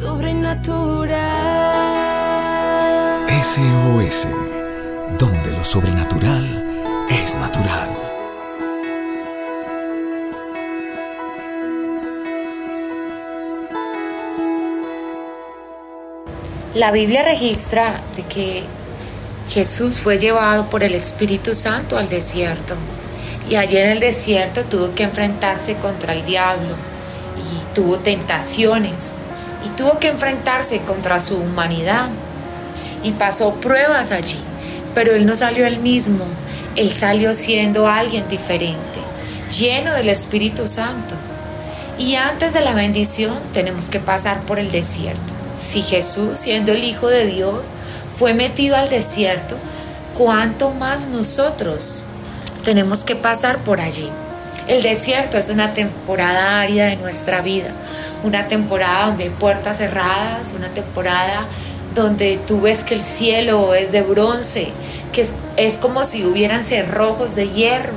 sobrenatural. SOS, donde lo sobrenatural es natural. La Biblia registra de que Jesús fue llevado por el Espíritu Santo al desierto y allí en el desierto tuvo que enfrentarse contra el diablo y tuvo tentaciones y tuvo que enfrentarse contra su humanidad y pasó pruebas allí, pero él no salió el mismo, él salió siendo alguien diferente, lleno del Espíritu Santo. Y antes de la bendición tenemos que pasar por el desierto. Si Jesús, siendo el Hijo de Dios, fue metido al desierto, ¿cuánto más nosotros tenemos que pasar por allí? El desierto es una temporada árida de nuestra vida, una temporada donde hay puertas cerradas, una temporada donde tú ves que el cielo es de bronce, que es, como si hubieran cerrojos de hierro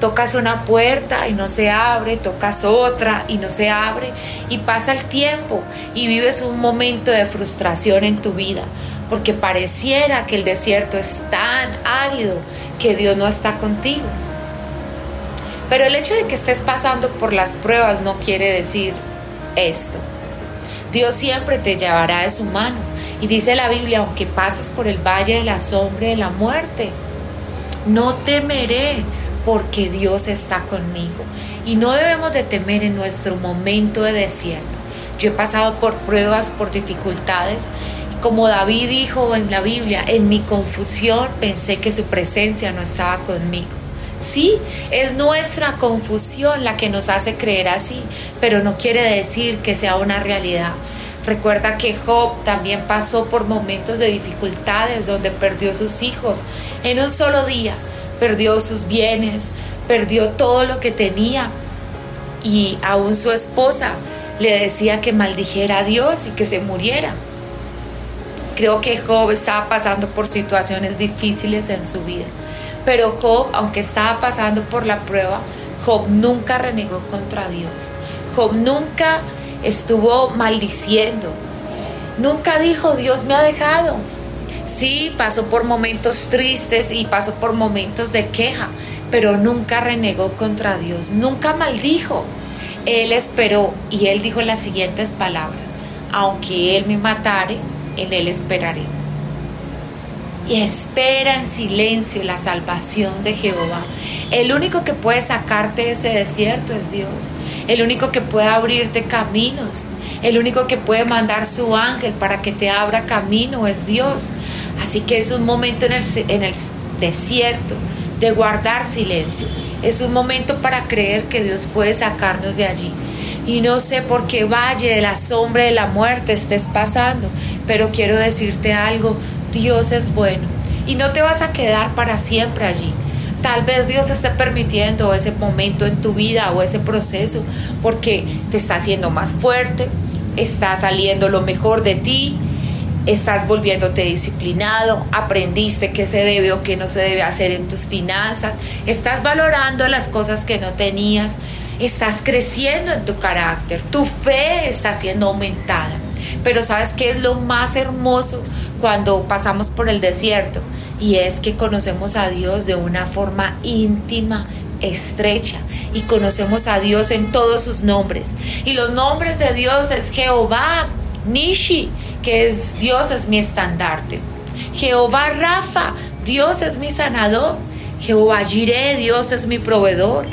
tocas una puerta y no se abre, tocas otra y no se abre, y pasa el tiempo y vives un momento de frustración en tu vida, porque pareciera que el desierto es tan árido que Dios no está contigo. Pero el hecho de que estés pasando por las pruebas no quiere decir esto. Dios siempre te llevará de su mano. Y dice la Biblia, aunque pases por el valle de la sombra de la muerte, no temeré porque Dios está conmigo. Y no debemos de temer en nuestro momento de desierto. Yo he pasado por pruebas, por dificultades. Como David dijo en la Biblia, en mi confusión pensé que su presencia no estaba conmigo. Sí, es nuestra confusión la que nos hace creer así, pero no quiere decir que sea una realidad. Recuerda que Job también pasó por momentos de dificultades donde perdió sus hijos en un solo día, perdió sus bienes, perdió todo lo que tenía y aún su esposa le decía que maldijera a Dios y que se muriera. Creo que Job estaba pasando por situaciones difíciles en su vida, pero Job, aunque estaba pasando por la prueba, Job nunca renegó contra Dios. Job nunca estuvo maldiciendo. Nunca dijo, Dios me ha dejado. Sí, pasó por momentos tristes y pasó por momentos de queja, pero nunca renegó contra Dios, nunca maldijo. Él esperó y él dijo las siguientes palabras, aunque él me matare, en él esperaré y espera en silencio la salvación de Jehová. El único que puede sacarte de ese desierto es Dios. El único que puede abrirte caminos. El único que puede mandar su ángel para que te abra camino es Dios. Así que es un momento en el, en el desierto de guardar silencio. Es un momento para creer que Dios puede sacarnos de allí. Y no sé por qué valle de la sombra de la muerte estés pasando, pero quiero decirte algo, Dios es bueno y no te vas a quedar para siempre allí. Tal vez Dios esté permitiendo ese momento en tu vida o ese proceso porque te está haciendo más fuerte, está saliendo lo mejor de ti, estás volviéndote disciplinado, aprendiste qué se debe o qué no se debe hacer en tus finanzas, estás valorando las cosas que no tenías, estás creciendo en tu carácter, tu fe está siendo aumentada. Pero ¿sabes qué es lo más hermoso cuando pasamos por el desierto? Y es que conocemos a Dios de una forma íntima, estrecha y conocemos a Dios en todos sus nombres. Y los nombres de Dios es Jehová, Nishi, que es Dios es mi estandarte. Jehová Rafa, Dios es mi sanador. Jehová Jireh, Dios es mi proveedor.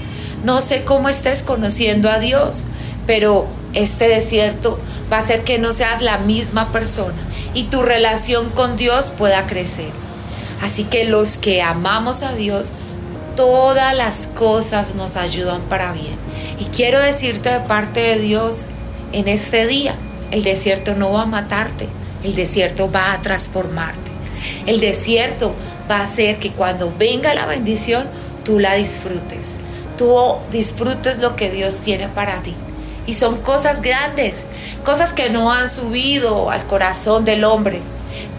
No sé cómo estés conociendo a Dios, pero este desierto va a hacer que no seas la misma persona y tu relación con Dios pueda crecer. Así que los que amamos a Dios, todas las cosas nos ayudan para bien. Y quiero decirte de parte de Dios en este día, el desierto no va a matarte, el desierto va a transformarte. El desierto va a hacer que cuando venga la bendición, tú la disfrutes. Tú disfrutes lo que Dios tiene para ti. Y son cosas grandes, cosas que no han subido al corazón del hombre,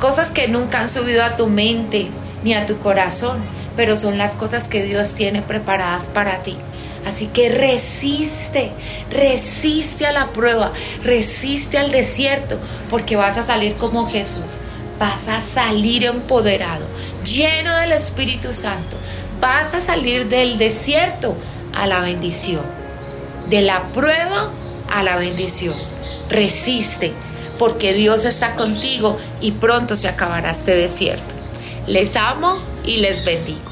cosas que nunca han subido a tu mente ni a tu corazón, pero son las cosas que Dios tiene preparadas para ti. Así que resiste, resiste a la prueba, resiste al desierto, porque vas a salir como Jesús. Vas a salir empoderado, lleno del Espíritu Santo. Vas a salir del desierto a la bendición, de la prueba a la bendición. Resiste, porque Dios está contigo y pronto se acabará este desierto. Les amo y les bendigo.